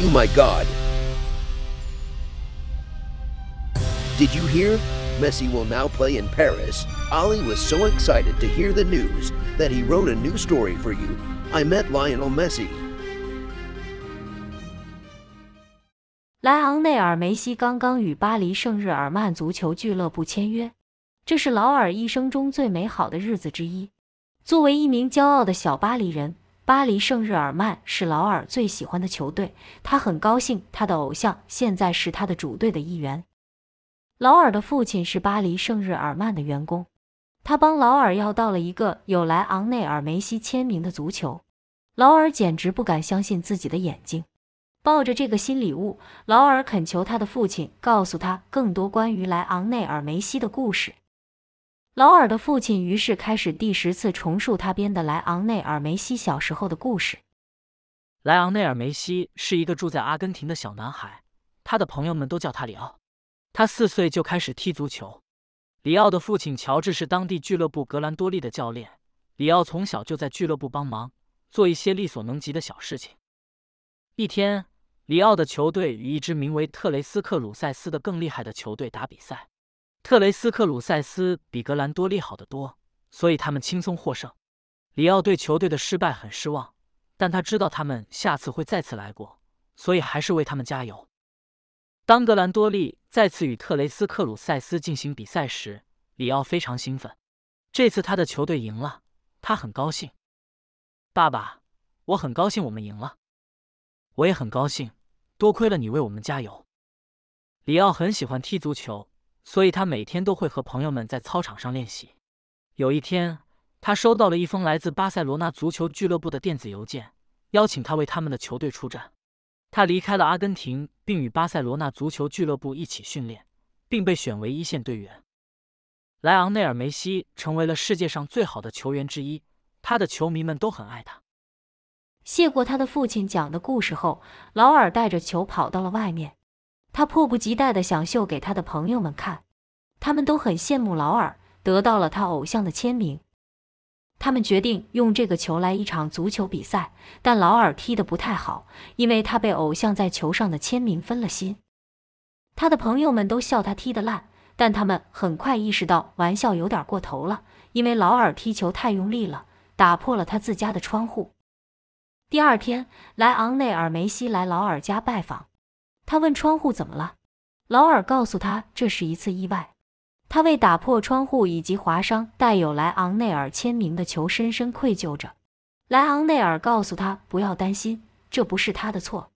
You my god. Did you hear? Messi will now play in Paris. Ollie was so excited to hear the news that he wrote a new story for you. I met Lionel Messi. 莱昂内尔·梅西刚刚与巴黎圣日耳曼足球俱乐部签约，这是劳尔一生中最美好的日子之一。作为一名骄傲的小巴黎人， 巴黎圣日耳曼是劳尔最喜欢的球队。他很高兴他的偶像现在是他的主队的一员。劳尔的父亲是巴黎圣日耳曼的员工，他帮劳尔要到了一个有莱昂内尔·梅西签名的足球。劳尔简直不敢相信自己的眼睛。抱着这个新礼物，劳尔恳求他的父亲告诉他更多关于莱昂内尔·梅西的故事。劳尔的父亲于是开始第十次重述他编的莱昂内尔·梅西小时候的故事。莱昂内尔·梅西是一个住在阿根廷的小男孩，他的朋友们都叫他里奥。他四岁就开始踢足球。里奥的父亲乔治是当地俱乐部格兰多利的教练，里奥从小就在俱乐部帮忙做一些力所能及的小事情。一天。里奥的球队与一支名为特雷斯克鲁塞斯的更厉害的球队打比赛。特雷斯克鲁塞斯比格兰多利好得多，所以他们轻松获胜。里奥对球队的失败很失望，但他知道他们下次会再次来过，所以还是为他们加油。当格兰多利再次与特雷斯克鲁塞斯进行比赛时，里奥非常兴奋。这次他的球队赢了，他很高兴。爸爸，我很高兴我们赢了。我也很高兴，多亏了你为我们加油。里奥很喜欢踢足球，所以他每天都会和朋友们在操场上练习。有一天，他收到了一封来自巴塞罗那足球俱乐部的电子邮件，邀请他为他们的球队出战。他离开了阿根廷，并与巴塞罗那足球俱乐部一起训练，并被选为一线队员。莱昂内尔·梅西成为了世界上最好的球员之一，他的球迷们都很爱他。谢过他的父亲讲的故事后，劳尔带着球跑到了外面。他迫不及待地想秀给他的朋友们看，他们都很羡慕劳尔得到了他偶像的签名。他们决定用这个球来一场足球比赛，但劳尔踢得不太好，因为他被偶像在球上的签名分了心。他的朋友们都笑他踢得烂，但他们很快意识到玩笑有点过头了，因为劳尔踢球太用力了，打破了他自家的窗户。第二天，莱昂内尔·梅西来劳尔家拜访。他问窗户怎么了，劳尔告诉他这是一次意外。他为打破窗户以及划伤带有莱昂内尔签名的球深深愧疚着。莱昂内尔告诉他不要担心，这不是他的错。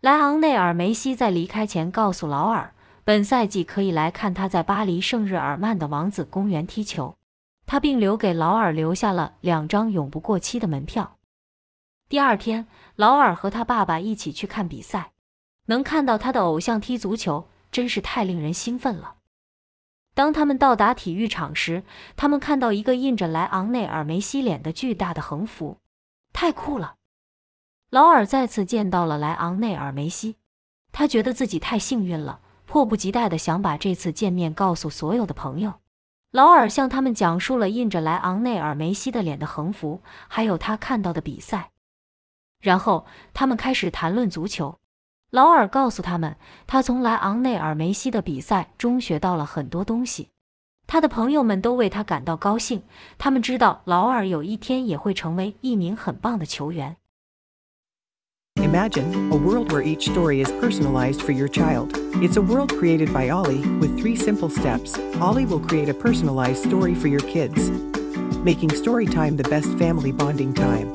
莱昂内尔·梅西在离开前告诉劳尔，本赛季可以来看他在巴黎圣日耳曼的王子公园踢球。他并留给劳尔留下了两张永不过期的门票。第二天，劳尔和他爸爸一起去看比赛，能看到他的偶像踢足球，真是太令人兴奋了。当他们到达体育场时，他们看到一个印着莱昂内尔·梅西脸的巨大的横幅，太酷了！劳尔再次见到了莱昂内尔·梅西，他觉得自己太幸运了，迫不及待地想把这次见面告诉所有的朋友。劳尔向他们讲述了印着莱昂内尔·梅西的脸的横幅，还有他看到的比赛。然后他们开始谈论足球。劳尔告诉他们，他从莱昂内尔·梅西的比赛中学到了很多东西。他的朋友们都为他感到高兴，他们知道劳尔有一天也会成为一名很棒的球员。Imagine a world where each story is personalized for your child. It's a world created by Ollie with three simple steps. Ollie will create a personalized story for your kids, making story time the best family bonding time.